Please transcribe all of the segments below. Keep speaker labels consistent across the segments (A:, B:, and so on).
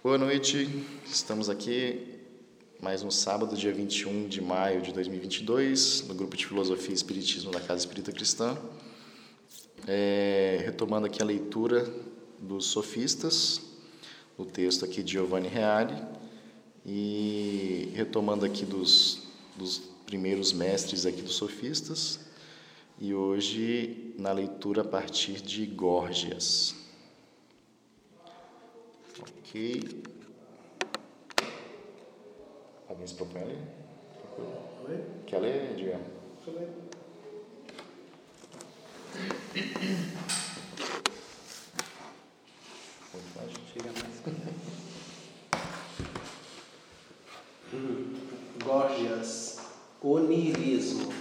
A: Boa noite, estamos aqui mais um sábado, dia 21 de maio de 2022, no grupo de Filosofia e Espiritismo da Casa Espírita Cristã. É, retomando aqui a leitura dos sofistas, o texto aqui de Giovanni Reale, e retomando aqui dos, dos primeiros mestres aqui dos sofistas, e hoje na leitura a partir de Górgias. Ok. Alguém se propõe a ler? Quer ler, Diego? Deixa eu ler.
B: Chega mais. Gorgias, onirismo.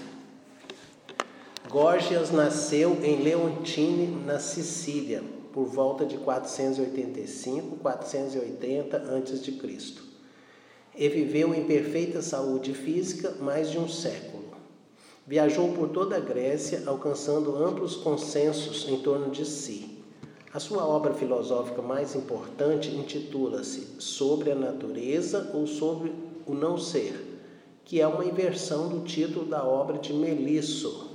B: Gorgias nasceu em Leontine, na Sicília, por volta de 485, 480 a.C. E viveu em perfeita saúde física mais de um século. Viajou por toda a Grécia, alcançando amplos consensos em torno de si. A sua obra filosófica mais importante intitula-se Sobre a Natureza ou Sobre o Não Ser, que é uma inversão do título da obra de Melisso,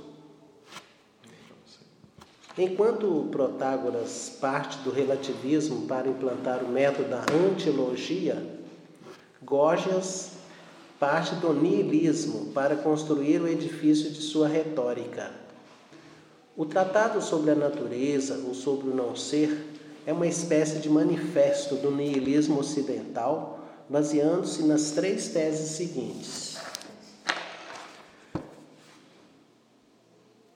B: Enquanto Protágoras parte do relativismo para implantar o método da antilogia, Gorgias parte do niilismo para construir o edifício de sua retórica. O Tratado sobre a Natureza ou sobre o Não Ser é uma espécie de manifesto do niilismo ocidental, baseando-se nas três teses seguintes.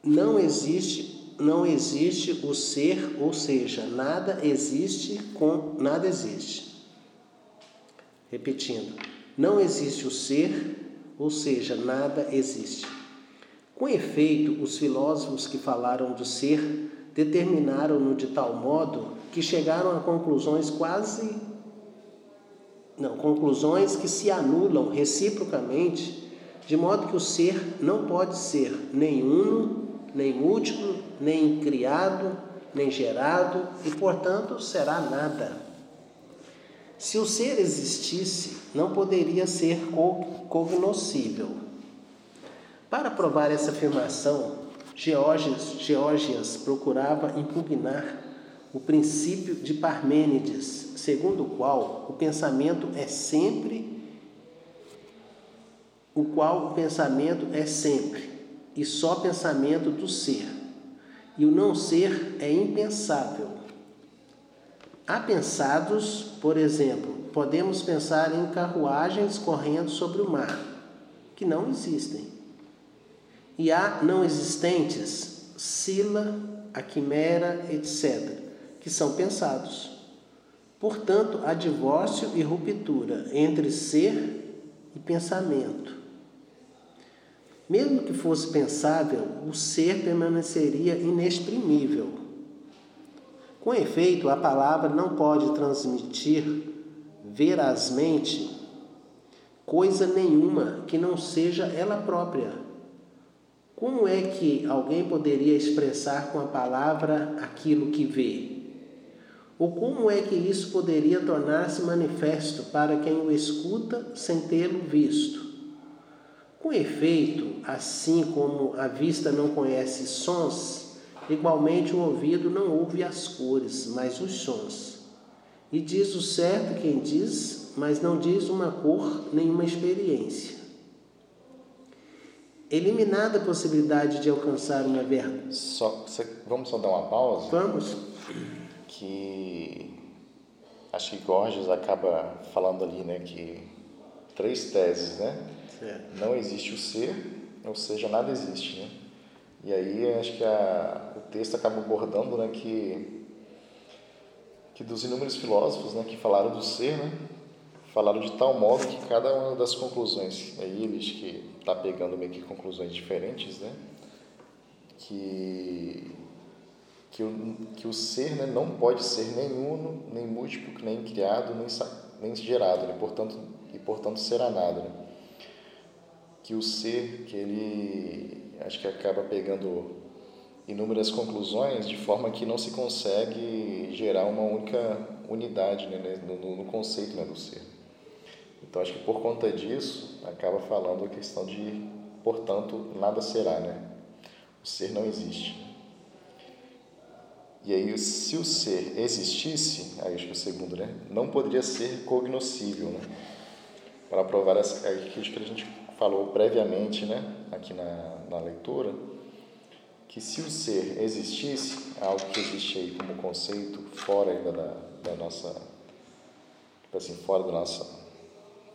B: Não existe não existe o ser, ou seja, nada existe com nada existe. Repetindo, não existe o ser, ou seja, nada existe. Com efeito, os filósofos que falaram do ser determinaram-no de tal modo que chegaram a conclusões quase não, conclusões que se anulam reciprocamente, de modo que o ser não pode ser nem uno nem múltiplo, nem criado, nem gerado, e portanto será nada. Se o ser existisse, não poderia ser cognoscível. Para provar essa afirmação, Geórgias, Geórgias procurava impugnar o princípio de Parmênides, segundo o qual o pensamento é sempre o qual o pensamento é sempre e só pensamento do ser. E o não ser é impensável. Há pensados, por exemplo, podemos pensar em carruagens correndo sobre o mar, que não existem. E há não existentes, Sila, a quimera, etc., que são pensados. Portanto, há divórcio e ruptura entre ser e pensamento. Mesmo que fosse pensável, o ser permaneceria inexprimível. Com efeito, a palavra não pode transmitir verazmente coisa nenhuma que não seja ela própria. Como é que alguém poderia expressar com a palavra aquilo que vê? Ou como é que isso poderia tornar-se manifesto para quem o escuta sem tê-lo visto? Com efeito, assim como a vista não conhece sons, igualmente o ouvido não ouve as cores, mas os sons. E diz o certo quem diz, mas não diz uma cor nenhuma experiência. Eliminada a possibilidade de alcançar uma verdade.
A: Só, vamos só dar uma pausa?
B: Vamos.
A: Que acho que Gorgias acaba falando ali, né, que três teses, né?
B: Certo.
A: Não existe o ser, ou seja, nada existe, né? E aí acho que a, o texto acaba abordando, né, que que dos inúmeros filósofos, né, que falaram do ser, né, falaram de tal modo que cada uma das conclusões, aí eles que está pegando meio que conclusões diferentes, né, que que o, que o ser né, não pode ser nem uno, nem múltiplo, nem criado, nem, nem gerado, né, portanto, e portanto será nada. Né? Que o ser, que ele acho que acaba pegando inúmeras conclusões de forma que não se consegue gerar uma única unidade né, no, no, conceito né, do ser. Então acho que por conta disso acaba falando a questão de, portanto, nada será, né? O ser não existe. E aí, se o ser existisse, aí acho que é o segundo, né? Não poderia ser cognoscível, né? Para provar aquilo que a gente falou previamente, né? Aqui na, na leitura, que se o ser existisse, algo que existe aí como conceito fora ainda da, da nossa, assim, fora do nosso,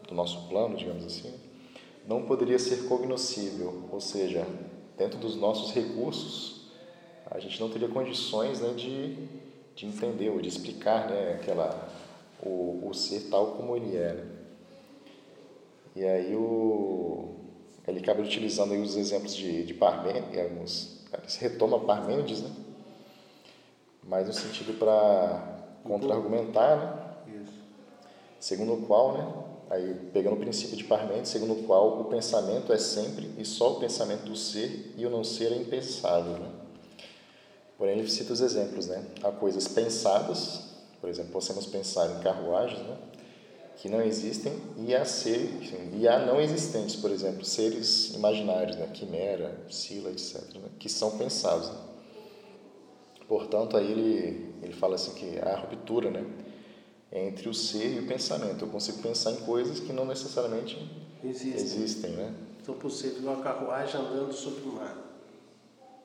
A: do nosso plano, digamos assim, não poderia ser cognoscível, ou seja, dentro dos nossos recursos, a gente não teria condições né, de, de entender ou de explicar né, aquela, o, o ser tal como ele é. Né? E aí o, ele acaba utilizando aí os exemplos de, de Parmênides, ele retoma Parmênides, né? mas no sentido para contra-argumentar, né? Isso. segundo o qual, né? aí pegando o princípio de Parmênides, segundo o qual o pensamento é sempre e só o pensamento do ser e o não ser é impensável. Né? Porém, ele cita os exemplos, né? Há coisas pensadas, por exemplo, possamos pensar em carruagens, né? Que não existem e há ser e há não existentes, por exemplo, seres imaginários, né? quimera, sila, etc, né? que são pensados. Né? Portanto, aí ele ele fala assim que há ruptura, né? entre o ser e o pensamento. Eu consigo pensar em coisas que não necessariamente existem, existem né?
B: Então, possível uma carruagem andando sobre o mar.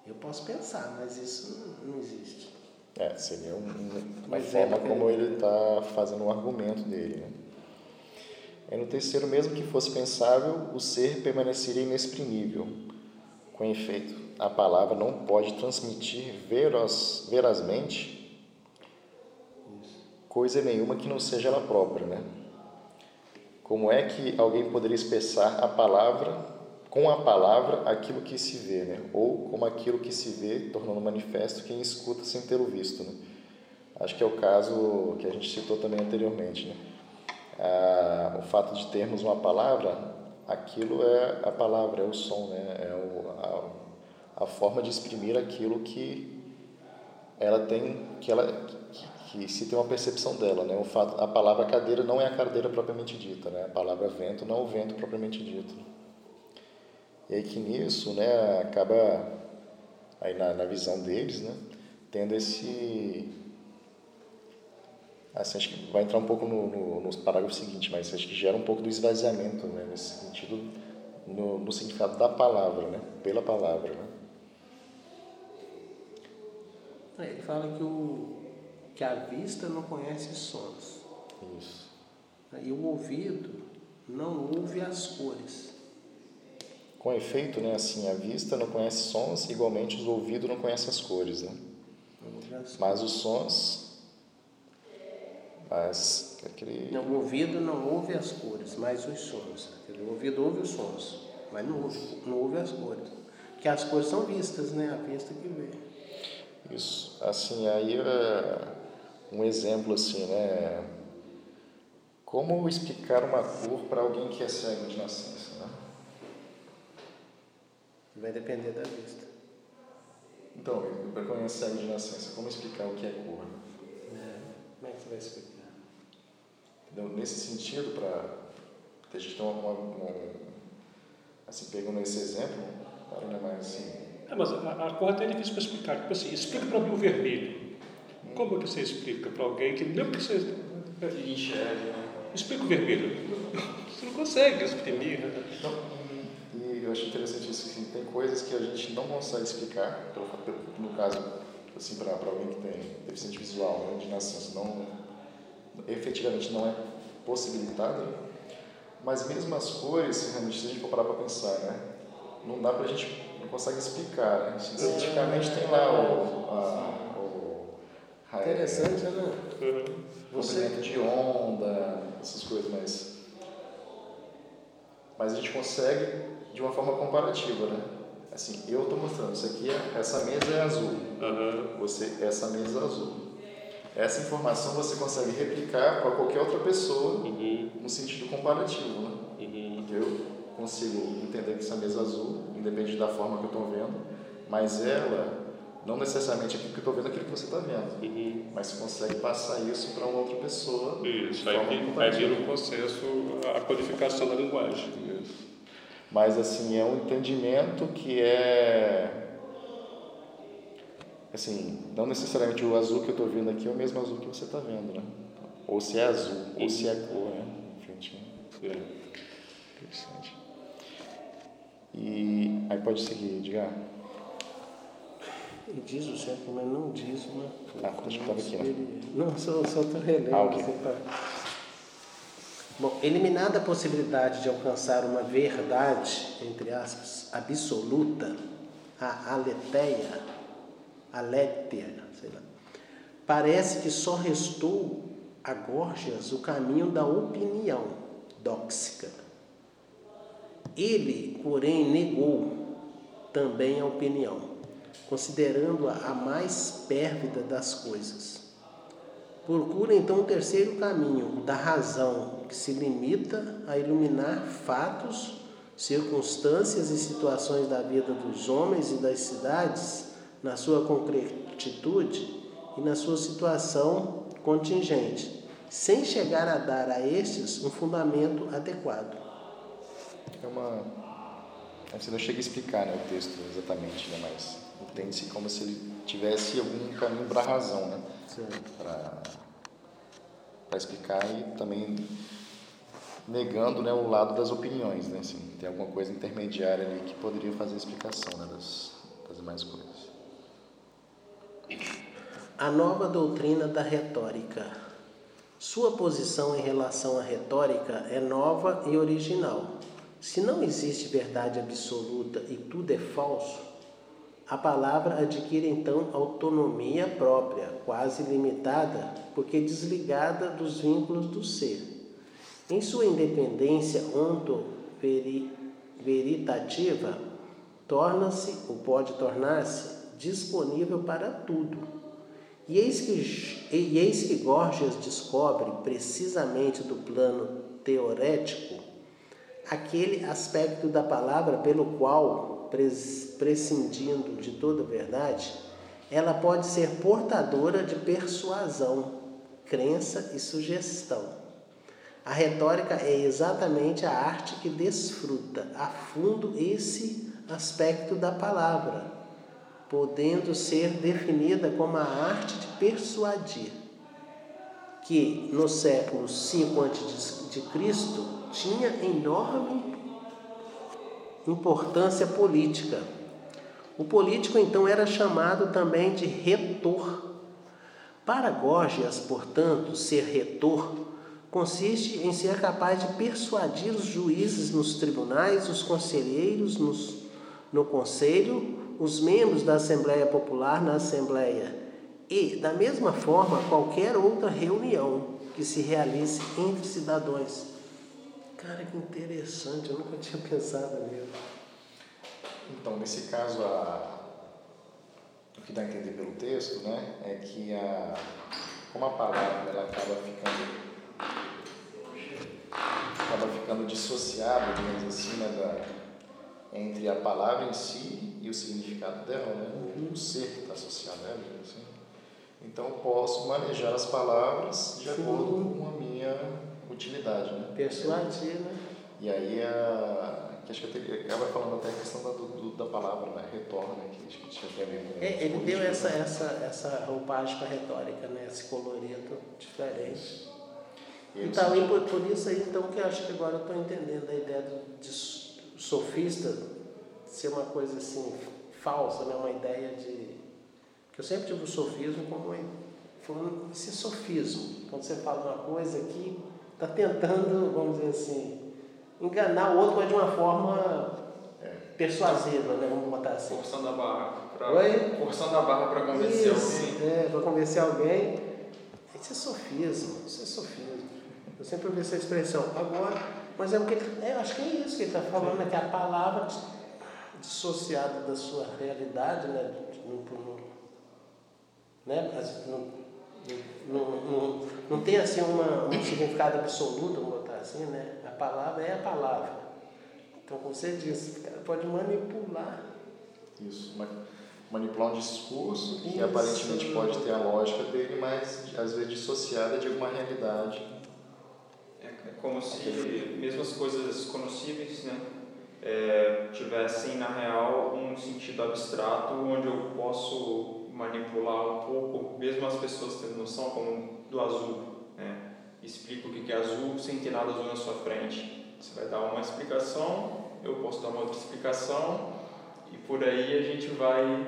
B: Eu posso pensar, mas isso não existe.
A: É, seria um, uma forma como ele está fazendo o argumento dele. Né? E no terceiro, mesmo que fosse pensável, o ser permaneceria inexprimível. Com efeito, a palavra não pode transmitir veraz, verazmente coisa nenhuma que não seja ela própria, né? Como é que alguém poderia expressar a palavra, com a palavra, aquilo que se vê, né? Ou como aquilo que se vê, tornando manifesto quem escuta sem ter o visto, né? Acho que é o caso que a gente citou também anteriormente, né? Ah, o fato de termos uma palavra, aquilo é a palavra, é o som, né? É o, a, a forma de exprimir aquilo que ela tem, que ela que, que se tem uma percepção dela, né? O fato, a palavra cadeira não é a cadeira propriamente dita, né? A palavra vento não é o vento propriamente dito. E aí que nisso, né, acaba aí na, na visão deles, né, tendo esse assim, acho que vai entrar um pouco no, no, no parágrafo seguinte, mas acho que gera um pouco do esvaziamento, né, nesse sentido, no, no significado da palavra, né, pela palavra, né.
B: É, ele fala que o que a vista não conhece sons.
A: Isso.
B: E o ouvido não ouve as cores.
A: Com efeito, né, assim, a vista não conhece sons, igualmente o ouvido não conhece as cores, né? Mas os sons, mas aquele...
B: Não, o ouvido não ouve as cores, mas os sons. O ouvido ouve os sons, mas não ouve, não ouve as cores. Porque as cores são vistas, né? A vista que vê.
A: Isso, assim, aí é um exemplo assim, né? Como explicar uma cor para alguém que é cego de nascença, né?
B: Vai depender da vista.
A: Então, para quem é cego de nascença, como explicar o que é cor?
B: É. Como é que você vai explicar?
A: Então, nesse sentido, para a gente ter uma, uma, uma, assim, pegando esse exemplo, para não é mais assim.
C: É, mas a, a cor até é difícil para explicar. Tipo assim, explica para mim o vermelho. Como que você explica para alguém que não que você
A: enxerga? Né?
C: Explica o vermelho. Você não consegue exprimir. Né?
A: Não, e eu acho interessante isso, assim, tem coisas que a gente não consegue explicar, no caso, assim, para alguém que tem deficiência visual, né, de nascença, não, efetivamente não é possibilitado, mas mesmo as cores, realmente, se a gente for parar para pensar, né, não dá para a gente, não consegue explicar, né? cientificamente tem lá o, a,
B: Interessante, né?
A: Uhum. Você de onda, essas coisas, mas mas a gente consegue de uma forma comparativa, né? Assim, eu estou mostrando, isso aqui é, essa mesa é azul,
C: uhum.
A: você essa mesa é azul. Essa informação você consegue replicar para qualquer outra pessoa
C: uhum.
A: no sentido comparativo, né?
C: Uhum.
A: Eu consigo entender que essa mesa é azul, independente da forma que eu estou vendo, mas ela Não necessariamente aquilo que eu estou vendo, aquilo que você está vendo.
C: Uhum.
A: Mas você consegue passar isso para uma outra pessoa.
C: Isso, aí, aí vira o processo, a codificação da linguagem. Isso.
A: Mas assim, é um entendimento que é. Assim, não necessariamente o azul que eu estou vendo aqui é o mesmo azul que você está vendo, né? Ou se é azul, ou se é cor, né? Enfim,
C: É.
A: interessante. E aí pode seguir, diga.
B: E diz o certo, mas não diz uma
A: Ah, acho que estava aqui, né?
B: Não, só estou relendo.
A: Ah, ok.
B: assim, pra- Bom, eliminada a possibilidade de alcançar uma verdade, entre aspas, absoluta, a aletheia, aletheia, sei lá, parece que só restou a Gorgias o caminho da opinião dóxica. Ele, porém, negou também a opinião, considerando-a a mais pérvida das coisas. Procura então o terceiro caminho, o da razão, que se limita a iluminar fatos, circunstâncias e situações da vida dos homens e das cidades na sua concretitude e na sua situação contingente, sem chegar a dar a estes um fundamento adequado.
A: É uma. Você não chega a explicar né, o texto exatamente, né, mas entende-se como se ele tivesse algum caminho para a razão, né? Para explicar e também negando né, o lado das opiniões, né? Assim, tem alguma coisa intermediária ali que poderia fazer a explicação né, das, das demais coisas.
B: A nova doutrina da retórica. Sua posição em relação à retórica é nova e original. Se não existe verdade absoluta e tudo é falso, a palavra adquire então autonomia própria, quase limitada, porque desligada dos vínculos do ser. Em sua independência onto-veritativa, torna-se, ou pode tornar-se, disponível para tudo. E eis que, e eis que Gorgias descobre, precisamente do plano teorético, aquele aspecto da palavra pelo qual, pres- prescindindo de toda verdade, ela pode ser portadora de persuasão, crença e sugestão. A retórica é exatamente a arte que desfruta a fundo esse aspecto da palavra, podendo ser definida como a arte de persuadir, que no século V a.C. tinha enorme importância política. O político então era chamado também de retor. Para Gorgias, portanto, ser retor consiste em ser capaz de persuadir os juízes nos tribunais, os conselheiros nos, no conselho, os membros da Assembleia Popular na Assembleia e, da mesma forma, qualquer outra reunião que se realize entre cidadãos. Cara, que interessante, eu nunca tinha pensado nisso.
A: Então, nesse caso, a, o que dá a entender pelo texto, né, é que a, como a palavra ela acaba ficando acaba ficando dissociada, digamos assim, né, da, entre a palavra em si e o significado dela, né, o ser que está associado a ela, assim. Então, posso manejar as palavras de acordo com a minha utilidade, né?
B: Persuadir, né?
A: E aí, a, que acho que eu teria- acaba falando até a questão da, do, da palavra, né? Retorno, né? Que acho que tinha a ver com
B: É, ele deu essa,
A: né?
B: essa, essa roupagem para a retórica, né? esse colorido diferente.
A: E aí
B: Então, e por, por isso aí, então, que eu acho que agora eu estou entendendo a ideia do, de sofista ser uma coisa assim, falsa, né? uma ideia de. que eu sempre tive o sofismo como falando esse sofismo. Quando você fala uma coisa que está tentando, vamos dizer assim, enganar o outro, mas de uma forma persuasiva, né? vamos botar assim.
D: Forçando a barra pra,
B: Oi?
D: forçando a barra para convencer
B: Isso,
D: alguém.
B: é, para convencer alguém. Isso é sofismo, isso é sofismo. Eu sempre ouvi essa expressão. Agora, mas é o que ele, é, eu acho que é isso que ele está falando, é que a palavra dis- dissociada da sua realidade, né? Não, não, né? Não, não, não, não tem assim uma, um significado absoluto, vamos botar assim, né? A palavra é a palavra. Então, como você disse, o cara pode manipular.
A: Isso. Manipular um discurso que
B: Isso.
A: aparentemente pode ter a lógica dele, mas às vezes dissociada de alguma realidade.
D: É como se mesmo as coisas conhecíveis, né, é, tivessem na real um sentido abstrato onde eu posso manipular um pouco, mesmo as pessoas tendo noção como do azul, né? Explica o que é azul sem ter nada azul na sua frente. Você vai dar uma explicação, eu posso dar uma outra explicação e por aí a gente vai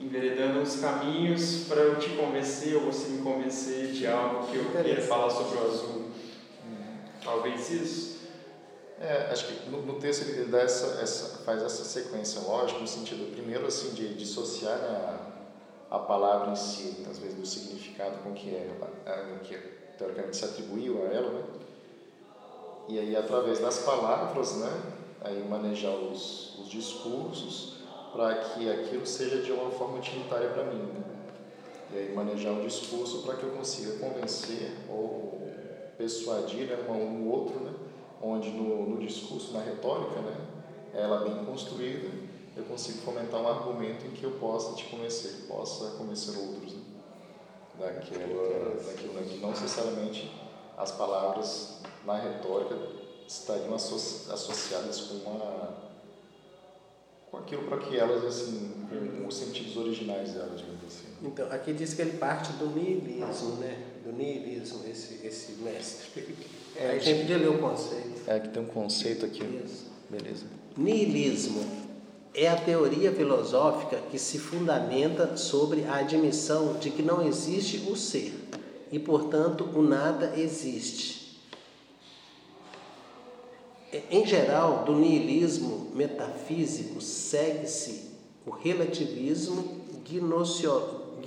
D: enveredando os caminhos para eu te convencer ou você me convencer de algo que eu queira falar sobre o azul. Talvez isso.
A: É, acho que no, no texto ele dá essa, essa, faz essa sequência lógica no sentido, primeiro, assim, de dissociar né, a, a palavra em si, às vezes, do significado com que, é, a- que teoricamente se atribuiu a ela, né? E aí, através das palavras, né, aí manejar os, os discursos para que aquilo seja de uma forma utilitária para mim, né? E aí manejar o discurso para que eu consiga convencer ou persuadir né, um, um outro, né? Onde no, no discurso, na retórica, né, ela bem construída, eu consigo fomentar um argumento em que eu possa te convencer, possa convencer outros né, daquela, daquilo né, que não necessariamente as palavras na retórica estariam asso- associadas com uma com aquilo para que elas assim com os sentidos originais delas digamos assim.
B: Então, aqui diz que ele parte do niilismo, né? Do niilismo, esse, esse mestre.
A: É,
B: Aí a gente podia ler o conceito.
A: é que tem um conceito aqui
B: Isso.
A: beleza
B: Niilismo é a teoria filosófica que se fundamenta sobre a admissão de que não existe o ser e, portanto, o nada existe. Em geral, do niilismo metafísico segue-se o relativismo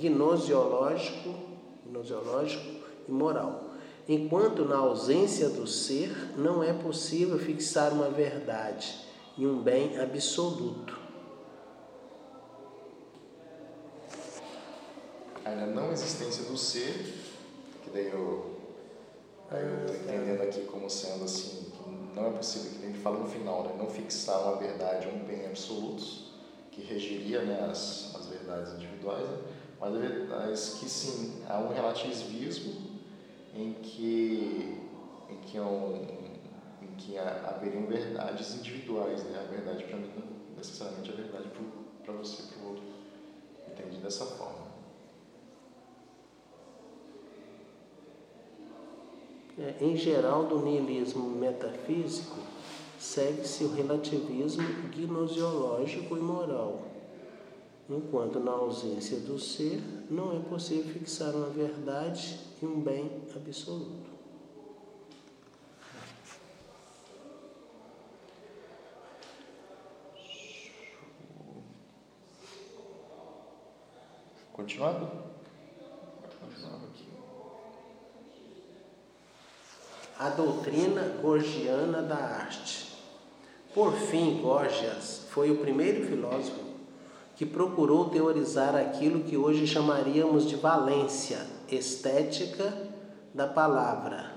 B: gnosiológico, gnosiológico e moral. Enquanto na ausência do ser não é possível fixar uma verdade e um bem absoluto.
A: aí na não existência do ser que daí eu tô entendendo aqui como sendo assim que não é possível que ele fala no final né não fixar uma verdade um bem absolutos que regiria né as, as verdades individuais né? Mas, a ver- mas que sim há um relativismo em que em que é um em que haveriam verdades individuais né? A verdade para mim não necessariamente a verdade para você para o outro. Entendi dessa forma.
B: É, Em geral, do niilismo metafísico segue-se o relativismo gnosiológico e moral. Enquanto na ausência do ser não é possível fixar uma verdade e um bem absoluto.
A: Continuando? Continuando aqui.
B: A doutrina gorgiana da arte. Por fim, Gorgias foi o primeiro filósofo que procurou teorizar aquilo que hoje chamaríamos de valência estética da palavra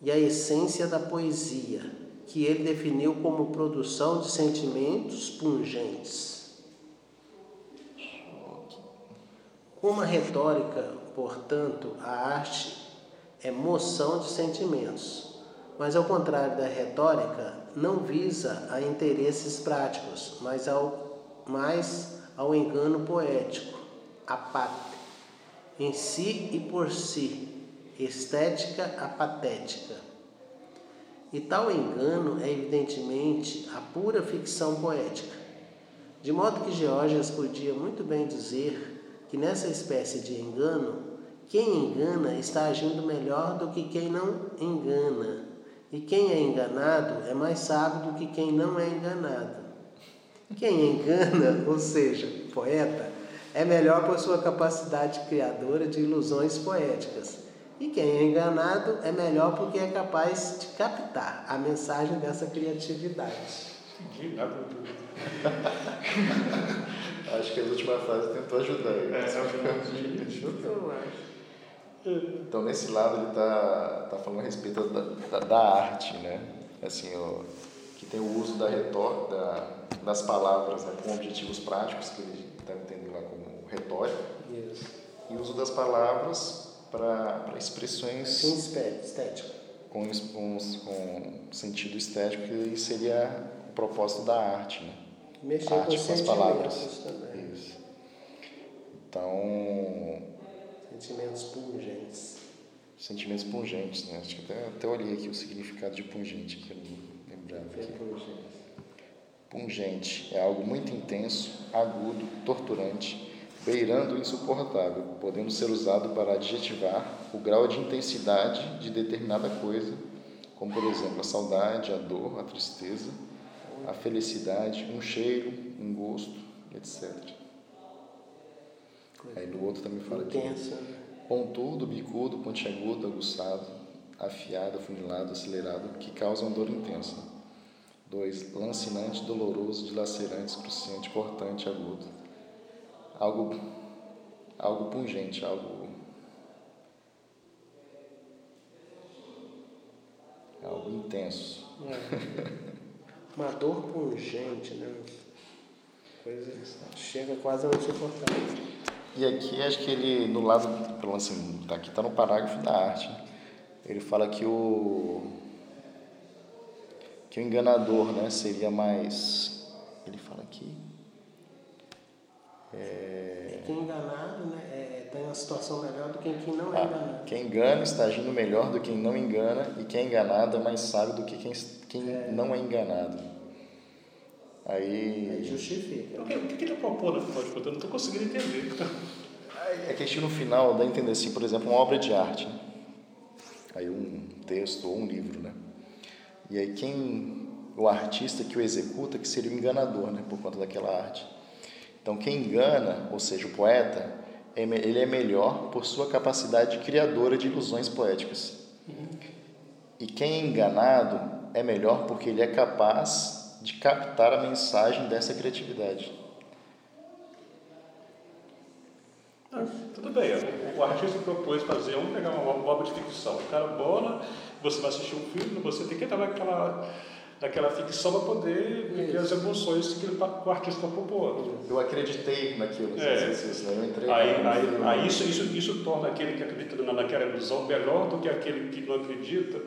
B: e a essência da poesia, que ele definiu como produção de sentimentos pungentes. Como a retórica, portanto, a arte é moção de sentimentos, mas ao contrário da retórica, não visa a interesses práticos, mas ao, mais ao engano poético, apate, em si e por si, estética apatética. E tal engano é evidentemente a pura ficção poética. De modo que Geórgias podia muito bem dizer que nessa espécie de engano, quem engana está agindo melhor do que quem não engana, e quem é enganado é mais sábio do que quem não é enganado. Quem engana, ou seja, poeta, é melhor por sua capacidade criadora de ilusões poéticas. E quem é enganado é melhor porque é capaz de captar a mensagem dessa criatividade.
C: Entendi nada do.
A: Acho que a última frase tentou ajudar aí.
D: É, é o que
B: Eu acho.
A: Então, nesse lado, ele está tá falando a respeito da, da, da arte, né? Assim, o, que tem o uso da retórica, da, das palavras né, com objetivos práticos, que ele está entendendo lá como retórica,
B: Isso.
A: e uso das palavras para expressões
B: Sim, estética.
A: com, com, com sentido estético, que seria o propósito da arte. Né?
B: Mexer
A: Arte
B: com
A: com as palavras.
B: também.
A: Isso. Então,
B: Sentimentos pungentes.
A: sentimentos pungentes, né? Acho que até, até olhei aqui o significado de pungente, que eu não lembrava
B: É
A: aqui.
B: pungente.
A: Pungente é algo muito intenso, agudo, torturante, beirando o insuportável, podendo ser usado para adjetivar o grau de intensidade de determinada coisa, como por exemplo a saudade, a dor, a tristeza, a felicidade, um cheiro, um gosto, etc. Aí no outro também fala aqui.
B: Intensa. né?
A: Pontudo, bicudo, pontiagudo, aguçado, afiado, afunilado, acelerado, que causam dor intensa. 2. Lancinante, doloroso, dilacerante, excruciante, cortante, agudo. Algo, algo pungente, algo. Algo intenso.
B: É. Uma dor pungente, né? Coisa chega quase a não suportar.
A: E aqui acho que ele, no lado, pelo menos assim, tá aqui está no parágrafo da arte, ele fala que o que o enganador, né, seria mais, ele fala aqui,
B: É quem enganado, né? É, tem uma situação melhor do que quem não é
A: ah,
B: enganado.
A: quem engana está agindo melhor do que quem não engana e quem é enganado é mais sábio do que quem, quem
B: É.
A: não é enganado.
B: Aí
A: Aí
B: justifica.
C: O que, o que ele propõe no final de contas? Eu não estou conseguindo entender.
A: É que aqui no final dá a entender assim, por exemplo, uma obra de arte. né? Aí um texto ou um livro, né? E aí quem o artista que o executa que seria o enganador, né, por conta daquela arte. Então quem engana, ou seja, o poeta, é ele é melhor por sua capacidade criadora de ilusões poéticas. E quem é enganado é melhor porque ele é capaz de captar a mensagem dessa criatividade.
C: Ah, tudo bem, o, artista propôs fazer, vamos pegar uma obra de ficção. O cara bola, você vai assistir um filme, você tem que entrar naquela, naquela ficção para poder viver as emoções que, ele, tá- o artista está propondo.
A: Eu acreditei naquilo,
C: É.
A: exercício, né? eu entrei
C: Aí,
A: no
C: aí,
A: filme.
C: aí isso, isso, isso torna aquele que acredita na- naquela ilusão melhor do que aquele que não acredita.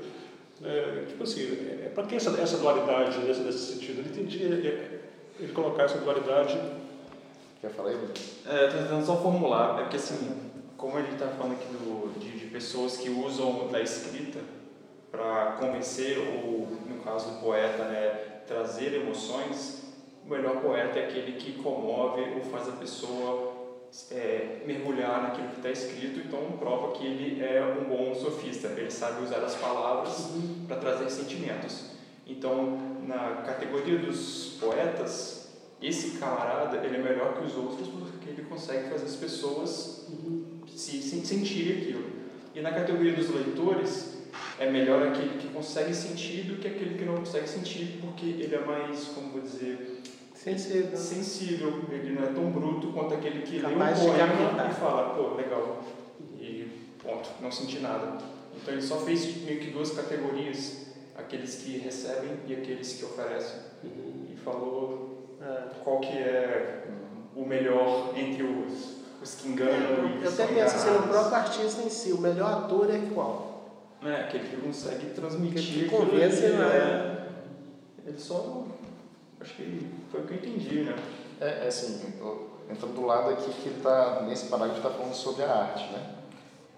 C: É, tipo assim, é, para que essa, essa dualidade nesse, nesse sentido? Eu não entendi é, ele colocar essa dualidade.
A: Quer falar aí? Bruno?
D: É, tô tentando só formular, é porque assim, como a gente está falando aqui do, de, de pessoas que usam da escrita para convencer, ou no caso do poeta, né, trazer emoções, o melhor poeta é aquele que comove ou faz a pessoa é, mergulhar naquilo que está escrito, então prova que ele é um bom sofista, ele sabe usar as palavras para trazer sentimentos. Então, na categoria dos poetas, esse camarada ele é melhor que os outros porque ele consegue fazer as pessoas se, se sentirem aquilo. E na categoria dos leitores, é melhor aquele que consegue sentir do que aquele que não consegue sentir, porque ele é mais, como vou dizer,
B: Sensível.
D: sensível, ele não é tão bruto quanto aquele que lê um
B: Capaz
D: poema e fala, pô, legal, e ponto, não senti nada. Então ele só fez meio que duas categorias, aqueles que recebem e aqueles que oferecem. E falou
B: É.
D: qual que é o melhor entre os, os que enganam e
B: Eu até penso assim, o próprio artista em si, o melhor ator é qual?
D: É, aquele que consegue transmitir.
B: Que convence,
D: ali,
B: né?
D: é. Ele só. Acho que foi o que eu entendi, né?
A: É, é assim, eu- entrando do lado aqui que ele tá, nesse parágrafo está falando sobre a arte, né?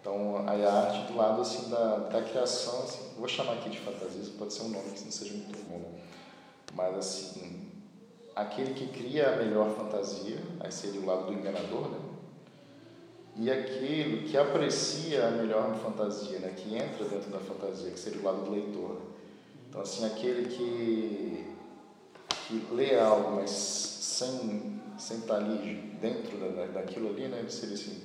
A: Então, aí a arte do lado assim da, da criação, assim, vou chamar aqui de fantasia, pode ser um nome que não seja muito bom, mas assim, aquele que cria a melhor fantasia, aí seria o lado do enganador, né? E aquele que aprecia a melhor fantasia, né? Que entra dentro da fantasia, que seria o lado do leitor. Então, assim, aquele que que lê algo, mas sem, sem estar ali dentro da, da- daquilo ali, né? Seria assim,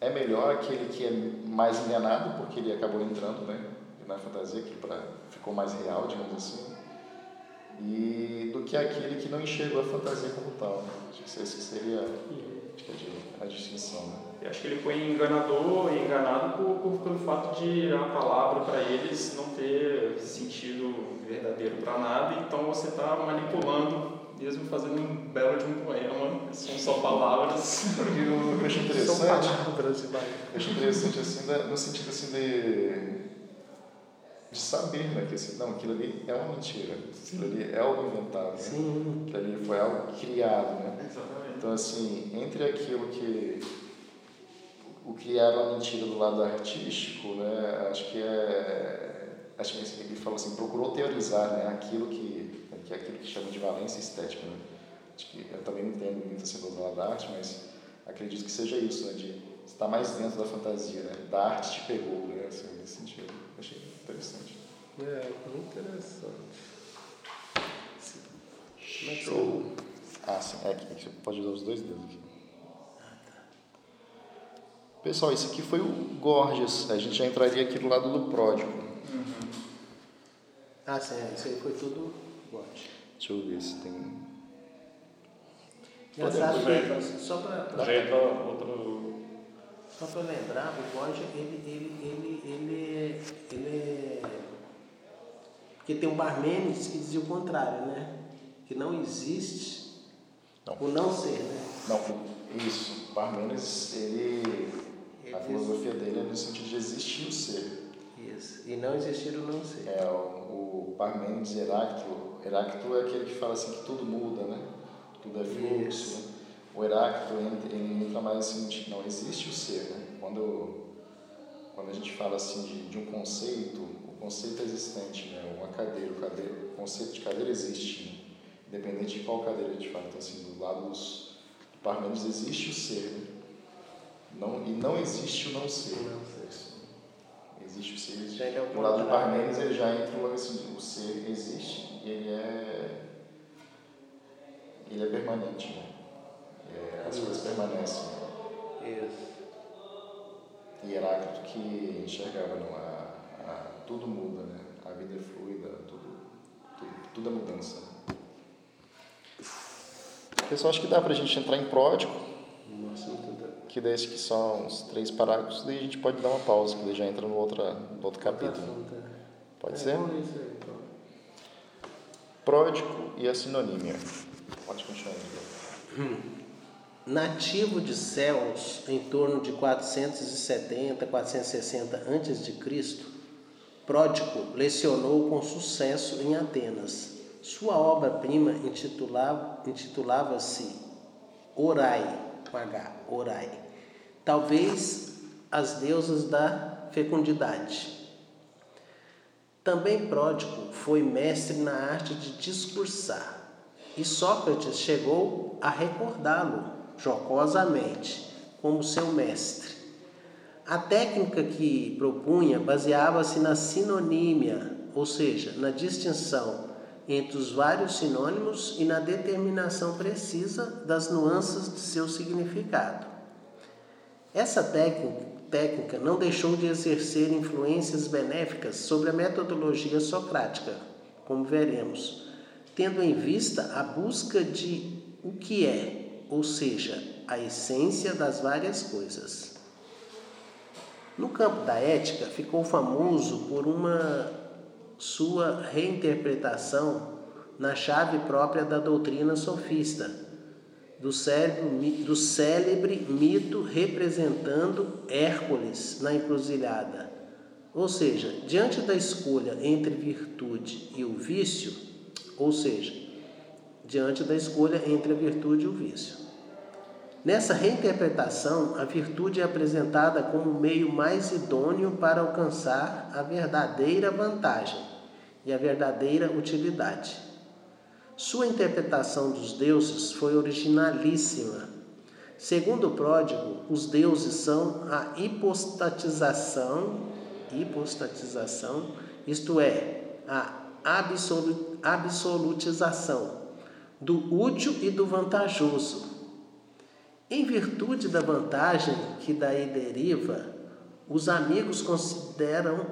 A: é melhor aquele que é mais enganado, porque ele acabou entrando, né? Na fantasia, que pra, ficou mais real, digamos assim, e do que aquele que não enxergou a fantasia como tal. Né? Acho que seria acho que a, a distinção, né?
D: Eu acho que ele foi enganador e enganado por, por, pelo fato de a palavra para eles não ter sentido verdadeiro para nada, então você está manipulando mesmo fazendo um belo de um poema, são só palavras.
A: Eu, eu acho interessante. Eu acho interessante assim, no sentido assim de, de saber, né? Que assim, não, aquilo ali é uma mentira, aquilo ali é algo inventado, né?
B: Sim.
A: Aquilo ali foi algo criado, né?
D: Exatamente.
A: Então assim, entre aquilo que o que era a mentira do lado artístico, né? Acho que é acho que ele falou assim, procurou teorizar, né? Aquilo que que é aquilo que chama de valência estética. Né? Acho que eu também não entendo muito assim do lado da arte, mas acredito que seja isso, né? de estar mais dentro da fantasia, né? da arte te pegou, né? assim, nesse sentido. Achei interessante.
B: É, muito interessante.
A: Show! Ah, sim, é aqui, pode usar os dois dedos aqui. Pessoal, esse aqui foi o Gorgias. A gente já entraria aqui do lado do pródigo.
B: Uhum. Ah, sim, é, isso aí foi tudo Watch.
A: Deixa eu ver se tem.
B: Engraçado que, só para.
C: Outro.
B: Só para lembrar, o Borja, ele, ele, ele, ele, ele é. Porque tem um Barmenes que dizia o contrário, né? Que não existe não. o não ser, né?
A: Não, isso. Barmenes, ele. A filosofia dele é no sentido de existir o ser.
B: Isso. E não existir o não ser.
A: É, o, o Parmênides Heráclito Heráclito é aquele que fala assim que tudo muda, né? Tudo é fluxo. Né? O Heráclito ele entra mais assim, não existe o ser, né? Quando quando a gente fala assim de, de um conceito, o conceito é existente, né? Uma cadeira, o, cadeira, o conceito de cadeira existe, né? independente de qual cadeira a gente fala. Então assim, do lado dos do Parmênides existe o ser, né? Não e não existe o não ser. Não Existe o ser. Existe. É do lado de Parmênides ele já entra assim, o ser existe ele é, ele é permanente, né? É, as Isso. coisas permanecem.
B: Isso.
A: E Heráclito que enxergava, não, a, a, tudo muda, né? A vida é fluida, tudo, tudo, tudo é mudança. Pessoal, acho que dá para a gente entrar em pródigo. Que daí que são os três parágrafos, daí a gente pode dar uma pausa, que daí já entra no, outra, no outro capítulo. Pode é, ser? pródigo e a sinonímia. Pode continuar. Hum.
B: Nativo de céus em torno de 470, 460 a.C., Pródico lecionou com sucesso em Atenas. Sua obra-prima intitulava-se intitulava Orai, com H, Orai. Talvez as deusas da fecundidade. Também Pródico foi mestre na arte de discursar, e Sócrates chegou a recordá-lo jocosamente como seu mestre. A técnica que propunha baseava-se na sinonímia, ou seja, na distinção entre os vários sinônimos e na determinação precisa das nuances de seu significado. Essa técnica não deixou de exercer influências benéficas sobre a metodologia socrática, como veremos, tendo em vista a busca de o que é, ou seja, a essência das várias coisas. No campo da ética, ficou famoso por uma sua reinterpretação na chave própria da doutrina sofista do, cérebro, do célebre mito representando Hércules na encruzilhada. Ou seja, diante da escolha entre virtude e o vício, ou seja, diante da escolha entre a virtude e o vício. Nessa reinterpretação, a virtude é apresentada como o meio mais idôneo para alcançar a verdadeira vantagem e a verdadeira utilidade. Sua interpretação dos deuses foi originalíssima. Segundo o pródigo, os deuses são a hipostatização, hipostatização, isto é, a absolutização do útil e do vantajoso. Em virtude da vantagem que daí deriva, os amigos consideram.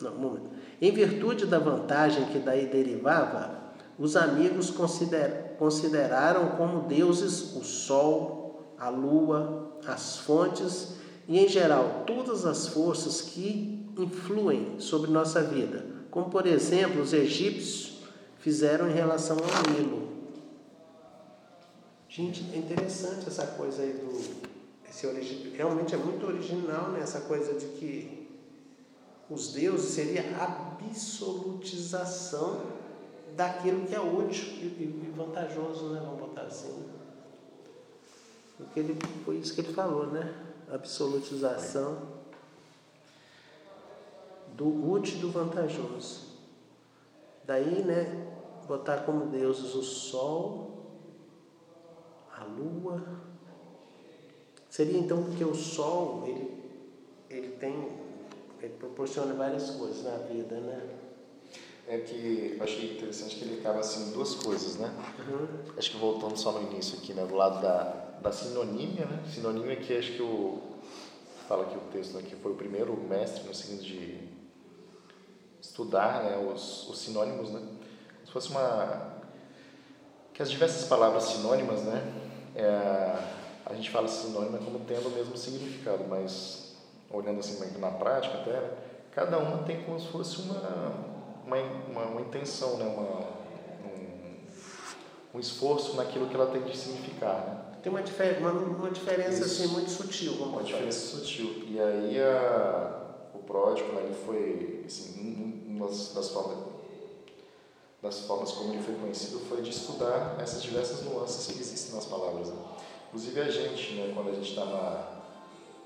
B: Não, um. Em virtude da vantagem que daí derivava, os amigos consider, consideraram como deuses o sol, a lua, as fontes e, em geral, todas as forças que influem sobre nossa vida, como, por exemplo, os egípcios fizeram em relação ao Nilo. Gente, é interessante essa coisa aí do. Esse origi... Realmente é muito original né? essa coisa de que os deuses seria absolutização daquilo que é útil e vantajoso, né? Vamos botar assim. Porque ele, foi isso que ele falou, né? Absolutização do útil e do vantajoso. Daí, né? Botar como deuses o sol, a lua. Seria então porque o sol, ele, ele tem, ele proporciona várias coisas na vida, né?
A: É que eu achei interessante que ele acaba assim duas coisas, né? Uhum. Acho que voltando só no início aqui, né, do lado da, da sinonímia, né? Sinonímia que acho que o fala que o texto aqui foi o primeiro mestre no sentido de estudar, né, os, os sinônimos, né? Como se fosse uma que as diversas palavras sinônimas, né? É, a gente fala sinônima como tendo o mesmo significado, mas olhando assim na prática até, né, cada uma tem como se fosse uma uma, uma, uma intenção, né? uma, um, um, esforço naquilo que ela tem de significar. Né?
B: Tem uma, difer uma, uma diferença assim, muito sutil.
A: Uma diferença sutil. E aí a, o pródigo, né, ele foi, assim, uma das formas, das formas como ele foi conhecido foi de estudar essas diversas nuances que existem nas palavras. Né? Inclusive a gente, né, quando a gente está na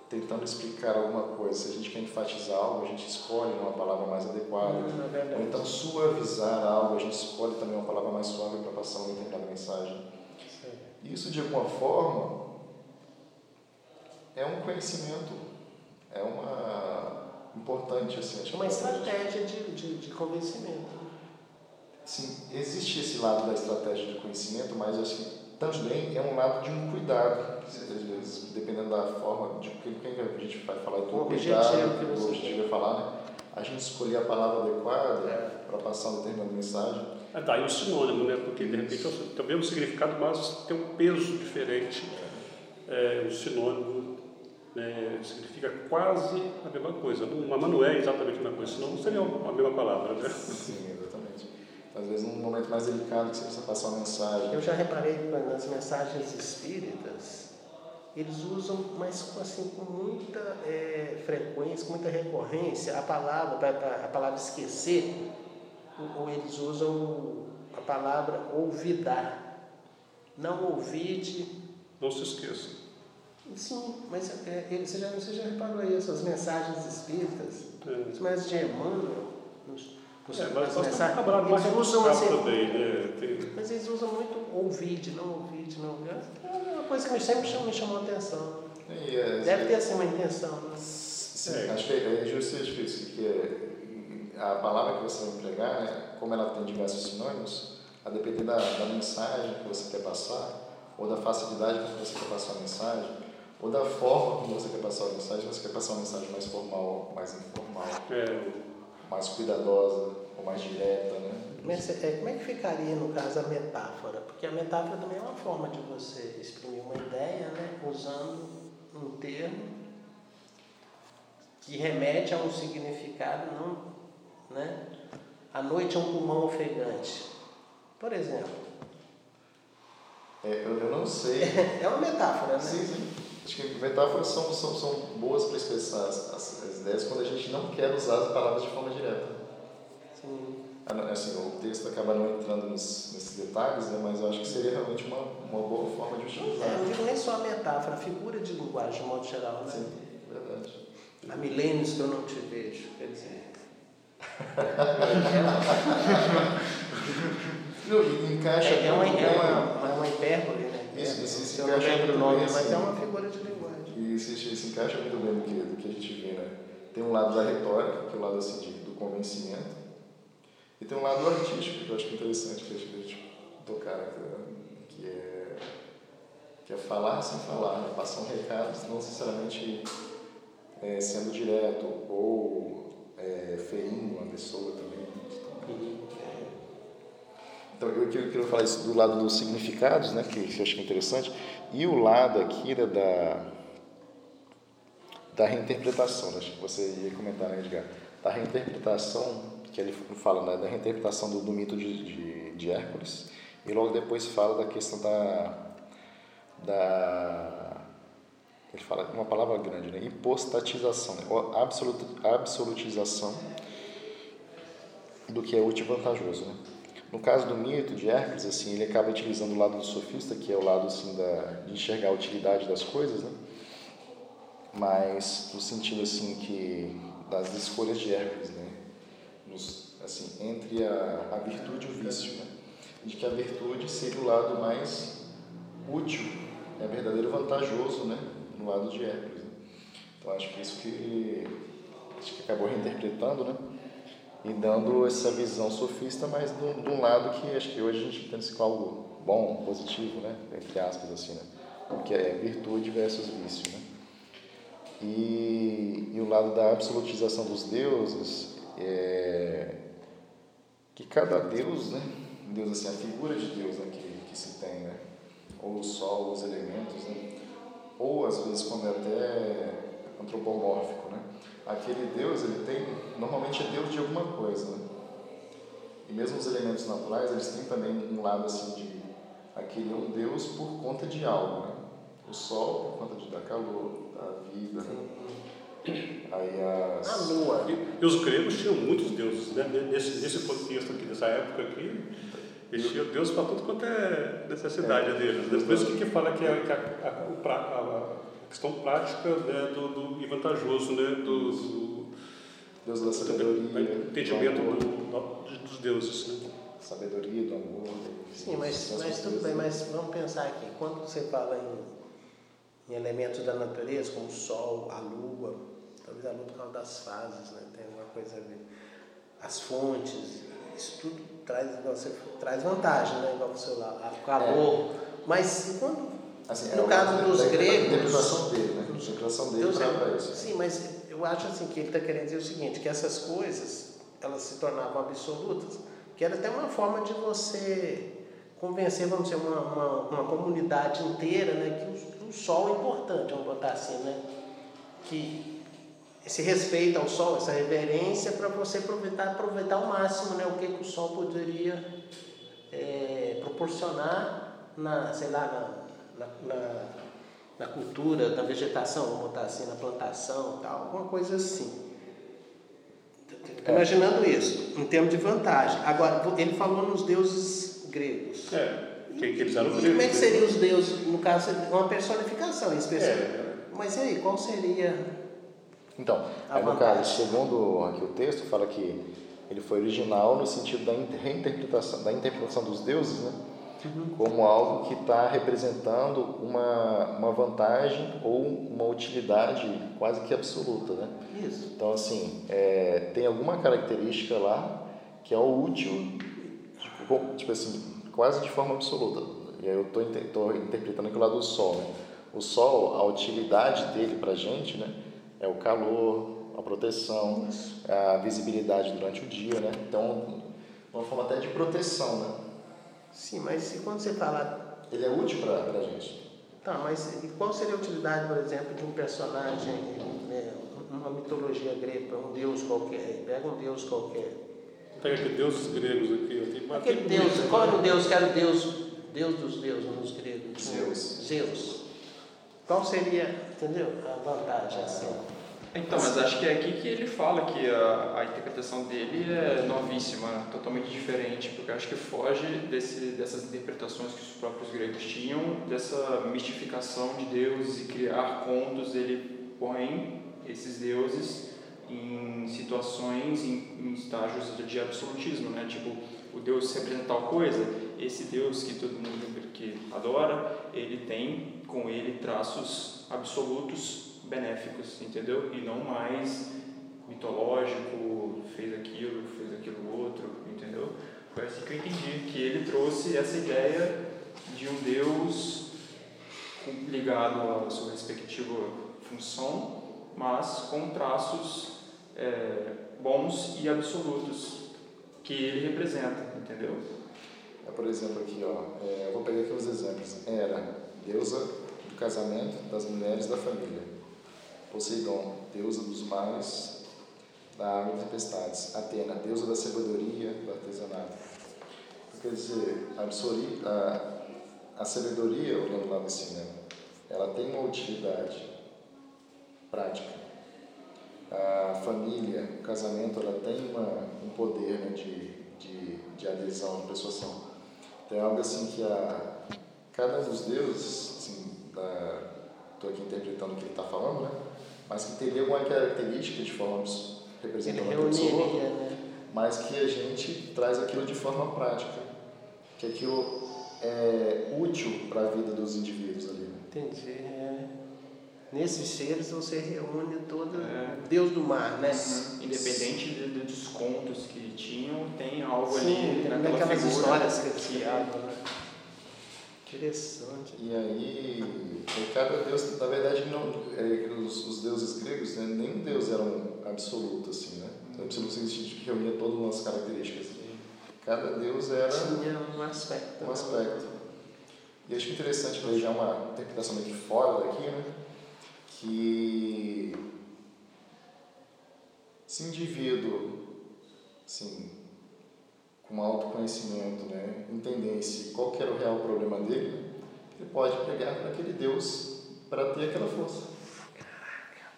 A: tentando explicar alguma coisa, se a gente quer enfatizar algo, a gente escolhe uma palavra mais adequada. É Ou então suavizar algo, a gente escolhe também uma palavra mais suave para passar uma determinada mensagem. Sim. Isso, de alguma forma, é um conhecimento, é uma importante assim.
B: Acho uma estratégia de, de, de convencimento.
A: Sim, existe esse lado da estratégia de conhecimento, mas acho que também é um lado de um cuidado dependendo da forma de quem, quem a gente vai falar do
B: objetivo que
A: você o objetivo vai falar, né? a gente escolher a palavra adequada é. para passar uma determinada mensagem.
C: É, daí o sinônimo, né? Porque de repente tem o mesmo significado, mas tem um peso diferente. É, o sinônimo né, significa quase a mesma coisa, mas não é exatamente a mesma coisa, senão não seria a mesma palavra, né?
A: Sim, exatamente. Às vezes, num momento mais delicado que você precisa passar uma mensagem.
B: Eu já reparei que nas mensagens espíritas, eles usam, mas assim, com muita é, frequência, com muita recorrência, a palavra, a palavra esquecer, ou eles usam a palavra olvidar. Não ouvide.
C: Não se esqueça.
B: Sim, mas é, ele, você, já, você já reparou isso, as mensagens espíritas, é. as mensagens de Emmanuel, nos,
C: nos, é, mas mensagens, eles usam assim, também, né?
B: Tem... mas eles usam muito ouvide, não ouvide, não ouvide coisa que sempre me chamou a atenção. É, Deve ter assim uma intenção. Né?
A: Sim, acho que é, é justo isso, que a palavra que você vai empregar, né, como ela tem diversos sinônimos, a depender da, da mensagem que você quer passar, ou da facilidade que você quer passar a mensagem, ou da forma como você quer passar a mensagem, você quer passar uma mensagem mais formal, mais informal, é. Mais cuidadosa, ou mais direta, né?
B: Mas, é, como é que ficaria, no caso, a metáfora? Porque a metáfora também é uma forma de você exprimir uma ideia, né? usando um termo que remete a um significado, não, né? A noite é um pulmão ofegante. Por exemplo.
A: É, eu, eu não sei.
B: é uma metáfora, né?
A: Sim, sim. Acho que metáforas são, são, são boas para expressar as, as, as ideias quando a gente não quer usar as palavras de forma direta.
B: Sim.
A: Assim, o texto acaba não entrando nos, nesses detalhes, né, mas eu acho que seria realmente uma, uma boa forma de utilizar.
B: É, não digo nem só a metáfora, a figura de linguagem, de modo geral. Né?
A: Sim, verdade.
B: Há milênios que eu não te vejo, quer dizer.
A: não, encaixa
B: é, é, uma, é, uma, é uma hipérbole, né?
A: Isso, isso,
B: isso eu não lembro o nome, mas é uma figura de linguagem.
A: Isso, isso, encaixa muito bem do que, do que a gente vê, né? Tem um lado da retórica, que é o lado assim, do convencimento, e tem um lado artístico que eu acho interessante que a gente tocar, que é, que é falar sem falar, né? passar um recado, não necessariamente é, sendo direto ou é, ferindo uma pessoa também. Então, eu queria falar isso do lado dos significados, né, que eu acho interessante, e o lado aqui né, da, da reinterpretação, né? acho que você ia comentar, né, Edgar? Da reinterpretação que ele fala né, da reinterpretação do, do mito de, de, de, Hércules, e logo depois fala da questão da, da ele fala uma palavra grande, né? hipostatização, né? Absolut, absolutização do que é útil e vantajoso. Né? No caso do mito de Hércules, assim, ele acaba utilizando o lado do sofista, que é o lado assim, da, de enxergar a utilidade das coisas, né? mas no sentido assim que das escolhas de Hércules, né? Nos, assim, entre a, a virtude e o vício, né? de que a virtude seria o lado mais útil, é verdadeiro vantajoso, né? no lado de Hércules. Né? Então acho que isso que acho que acabou reinterpretando, né? E dando essa visão sofista, mas de, um lado que acho que hoje a gente entende como algo bom, positivo, né? Entre aspas, assim, né? Que é virtude versus vício, né? E, e o lado da absolutização dos deuses é que cada deus, né? Deus assim, a figura de Deus né? que, que se tem, né? Ou o sol, os elementos, né? ou às vezes quando é até antropomórfico, né? Aquele Deus, ele tem, normalmente é Deus de alguma coisa, né? E mesmo os elementos naturais, eles têm também um lado assim de aquele é um Deus por conta de algo, né? O sol por conta de dar calor, da vida, né? Aí as...
B: A lua.
C: E, e, os gregos tinham muitos deuses, né? Nesse, nesse contexto aqui, nessa época aqui, eles tinham Deus para tudo quanto é necessidade é. deles. Depois o que, que fala que é, que a, a, a, a, questão prática né, do, do, e vantajoso né, do, do
A: Deus da sabedoria,
C: do entendimento do, dos deuses. Né?
A: Sabedoria, do amor.
B: Sim, mas, mas tudo bem, mas vamos pensar aqui. Quando você fala em, em elementos da natureza, como o sol, a lua, talvez a lua por causa das fases, né? tem alguma coisa a ver. As fontes, isso tudo traz, você traz vantagem, né? Igual você lá, o calor. É. Mas quando, assim, no é caso dos da, gregos.
A: A interpretação dele, né? A interpretação dele para isso.
B: Sim, mas eu acho assim que ele está querendo dizer o seguinte, que essas coisas elas se tornavam absolutas, que era até uma forma de você convencer, vamos dizer, uma, uma, uma comunidade inteira, né, que o, o sol é importante, vamos botar assim, né? Que esse respeito ao sol, essa reverência para você aproveitar, aproveitar ao máximo né, o que, que o sol poderia é, proporcionar na, sei lá, na, na, na, cultura, na vegetação, vamos botar assim, na plantação tal, alguma coisa assim. É. Imaginando isso, em termos de vantagem. Agora, ele falou nos deuses gregos.
C: É, que, que eles eram
B: gregos. Como é que seriam os deuses, no caso, uma personificação em especial? É. Mas e aí, qual seria
A: então, aí no caso, segundo aqui o texto, fala que ele foi original no sentido da reinterpretação, da interpretação dos deuses, né? Uhum. Como algo que está representando uma, uma vantagem ou uma utilidade quase que absoluta, né?
B: Isso.
A: Então, assim, é, tem alguma característica lá que é o útil, tipo, tipo assim, quase de forma absoluta. E aí eu estou interpretando aqui o lado do Sol, né? O Sol, a utilidade dele para a gente, né? é o calor, a proteção, a visibilidade durante o dia, né? Então, uma forma até de proteção, né?
B: Sim, mas quando você fala...
A: Ele é útil para a gente.
B: Tá, mas qual seria a utilidade, por exemplo, de um personagem, né, uma mitologia grega, um deus qualquer? Pega um deus qualquer.
C: Pega aqui deuses gregos aqui.
B: Aquele deus, qual era o deus que era o deus, deus dos deuses nos gregos?
A: Zeus.
B: Zeus. Qual seria, entendeu, a vantagem assim?
D: Então, mas acho que é aqui que ele fala que a, a interpretação dele é novíssima, totalmente diferente, porque acho que foge desse, dessas interpretações que os próprios gregos tinham, dessa mistificação de deuses e criar contos. Ele põe esses deuses em situações, em, em estágios de absolutismo, né? Tipo, o Deus representa tal coisa, esse Deus que todo mundo que adora, ele tem com ele traços absolutos benéficos, entendeu? E não mais mitológico, fez aquilo, fez aquilo outro, entendeu? Foi assim que eu entendi, que ele trouxe essa ideia de um Deus ligado à sua respectiva função, mas com traços é, bons e absolutos que ele representa, entendeu?
A: É, por exemplo, aqui, ó, é, eu vou pegar aqui os exemplos. Era deusa do casamento, das mulheres da família. Poseidon, deusa dos mares, da água e tempestades. Atena, deusa da sabedoria, do artesanato. Quer dizer, a, a sabedoria, olhando lá nesse né, ela tem uma utilidade prática. A família, o casamento, ela tem uma, um poder né, de, de, de adesão, de persuasão. Então é algo assim que a, cada um dos deuses, assim, estou aqui interpretando o que ele está falando, né? Mas que teria alguma característica de forma representando a pessoa, né? mas que a gente traz aquilo de forma prática, que aquilo é útil para a vida dos indivíduos ali. Né?
B: Entendi. É. Nesses seres você reúne todo é. Deus do mar, né?
D: Uhum. Independente de, de, dos contos que tinham, tem algo Sim, ali naquela
B: aquelas histórias que eles criavam, né? Interessante.
A: E aí, cada deus, na verdade, não, é, os, os, deuses gregos, né, nenhum deus era um absoluto, assim, né? Então, absoluto significa que reunia todas as características. Cada deus era
B: Tinha um aspecto.
A: Um aspecto. E acho interessante ver já uma interpretação aqui fora daqui, né? Que se indivíduo, assim, com autoconhecimento, né, entendesse qual que era o real problema dele, ele pode pregar para aquele Deus para ter aquela força.
B: Caraca.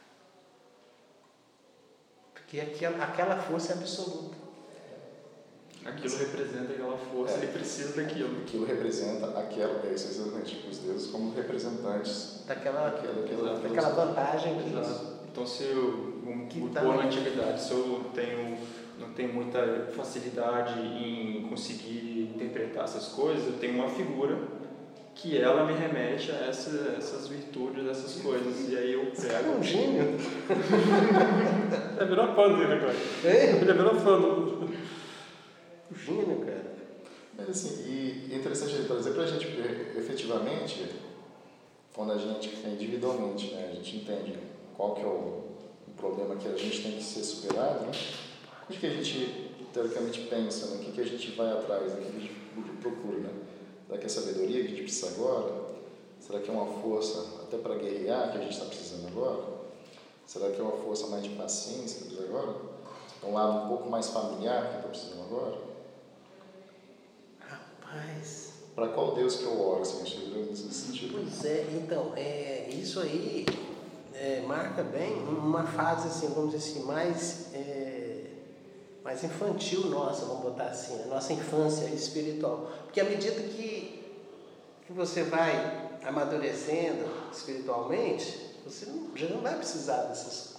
B: Porque aquela, aquela força é absoluta.
D: Aquilo representa aquela força, é, ele precisa daquilo.
A: Aquilo representa aquela, é isso exatamente, tipo, os deuses como representantes
B: daquela, daquela, daquela, daquela vantagem.
D: Exato. Então, se eu, vamos tá pôr na antiguidade, se eu tenho não tenho muita facilidade em conseguir interpretar essas coisas, eu tenho uma figura que ela me remete a essa, essas virtudes, essas coisas. E aí eu
B: pego. é um gênio.
C: é virou fã dele agora. Ele é virou fã do.
B: Gênio, cara.
A: Mas assim, e interessante ele trazer para a gente, porque efetivamente, quando a gente, individualmente, né, a gente entende qual que é o, o problema que a gente tem que ser superado, né? O que a gente, teoricamente, pensa, né? o que, que a gente vai atrás, né? o que a gente procura? Né? Será que é sabedoria que a gente precisa agora? Será que é uma força até para guerrear que a gente está precisando agora? Será que é uma força mais de paciência que agora? É um lado um pouco mais familiar que está precisando agora?
B: Rapaz.
A: Para qual Deus que eu oro, assim, nesse sentido?
B: Pois é, então, é, isso aí é, marca bem uma fase, assim, vamos dizer assim, mais. É, mais infantil nossa, vamos botar assim, a nossa infância espiritual. Porque à medida que, que você vai amadurecendo espiritualmente, você não, já não vai precisar dessas,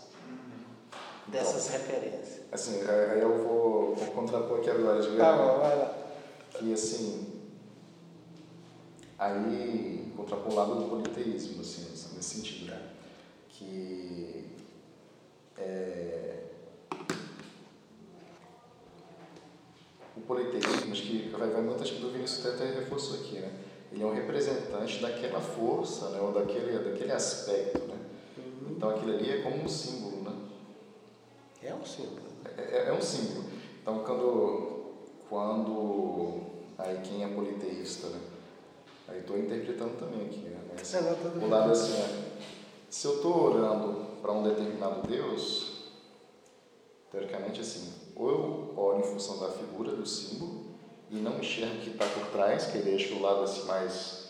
B: dessas então, referências.
A: Assim, aí eu vou, vou contrapor aqui agora de
B: Tá bom, vai lá.
A: Que assim, aí contrapor o lado do politeísmo, assim, nesse sentido, né? que é, o politeísmo, acho que vai, vai muito, acho que o Vinícius até reforçou aqui, né? Ele é um representante daquela força, né? ou daquele, daquele aspecto, né? Uhum. Então aquilo ali é como um símbolo, né?
B: É um símbolo.
A: É, é, é um símbolo. Então quando, quando aí quem é politeísta, né? Aí estou interpretando também aqui, né? Mas, é, o lado assim, é, se eu estou orando para um determinado Deus, teoricamente assim, ou eu oro em função da figura, do símbolo, e não enxergo o que está por trás, que deixa o lado assim mais,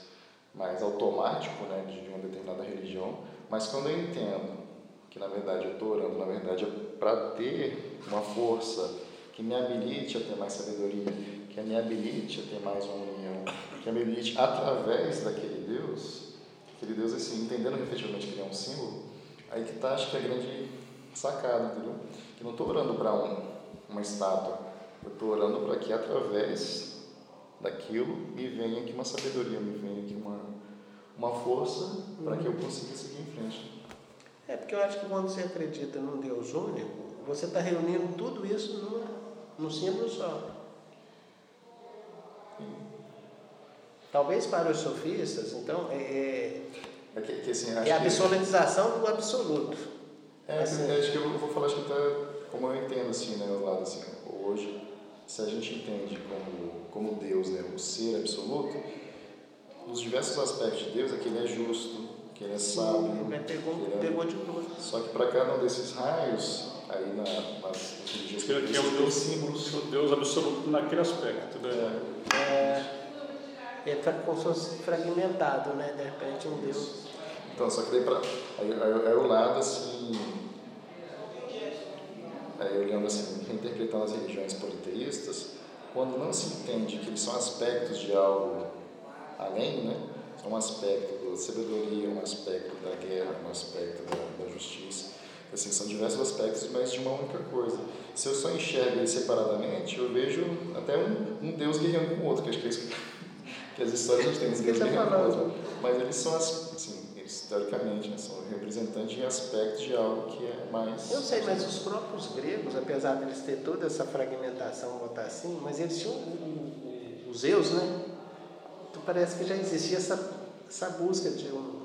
A: mais automático né, de uma determinada religião, mas quando eu entendo que na verdade eu estou orando, na verdade é para ter uma força que me habilite a ter mais sabedoria, que me habilite a ter mais uma união, que me habilite através daquele Deus, aquele Deus assim, entendendo efetivamente que ele é um símbolo, aí que está, acho que é a grande sacada, entendeu? Que não estou orando para um uma estátua. Eu estou orando para que através daquilo me venha aqui uma sabedoria, me venha aqui uma, uma força para que eu consiga seguir em frente.
B: É porque eu acho que quando você acredita num Deus único, você está reunindo tudo isso num, num símbolo só. Talvez para os sofistas, então, é, é,
A: é, que, que, assim,
B: é a absolutização que... do absoluto.
A: É, assim, acho que eu vou falar, acho que está como eu entendo assim, né, o lado assim, hoje, se a gente entende como, como Deus, né, o ser absoluto, nos diversos aspectos de Deus é que ele é justo, que ele é sábio.
B: Sim, pegou, que é... pegou de tudo.
A: Só que para cada um desses raios, aí na, nas
C: religiões que é o Deus símbolos, o Deus absoluto naquele aspecto, né?
B: É. É como se fosse fragmentado, né? De repente um Deus.
A: Então, só que daí pra, aí, aí, aí o lado assim. Aí olhando assim, reinterpretando as religiões politeístas, quando não se entende que eles são aspectos de algo além, né? São um aspecto da sabedoria, um aspecto da guerra, um aspecto da, da justiça. Assim, são diversos aspectos, mas de uma única coisa. Se eu só enxergo eles separadamente, eu vejo até um, um Deus guerreando com o outro, que acho que é isso que as histórias a gente tem, um Deus guerreando com o outro. Mas eles são, assim, eles, teoricamente, né, são representantes de aspectos de algo que é mais...
B: Eu sei, mas os próprios gregos, apesar de eles ter toda essa fragmentação, botar assim, mas eles tinham os Zeus, né? Então parece que já existia essa, essa busca de um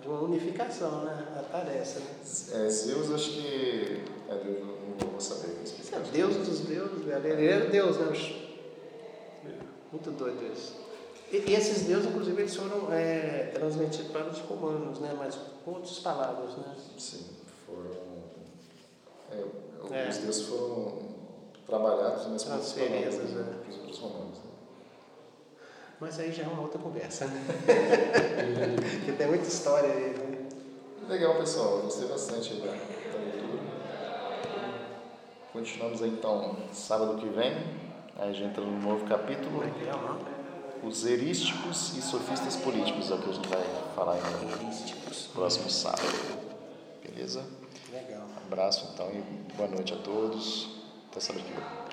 B: de uma unificação, né? Aparece, né?
A: É, Zeus acho que. É, Deus, não vou saber.
B: É Deus dos deuses, ele era Deus, né? Muito doido isso. E, e esses deuses, inclusive, eles foram é, transmitidos para os romanos, né? Mas com outras palavras, né?
A: Sim, foram. É, é. Os deuses foram trabalhados, mas
B: romanos. Né?
A: Para os romanos. Né?
B: Mas aí já é uma outra conversa, né? Porque tem muita história aí. Né?
A: Legal, pessoal. Gostei bastante da, da leitura. Continuamos aí, então sábado que vem. Aí a gente entra no novo capítulo. Os erísticos e sofistas políticos é o que a gente vai falar no próximo sábado. Beleza?
B: Legal.
A: Abraço então e boa noite a todos. Até sábado que vem.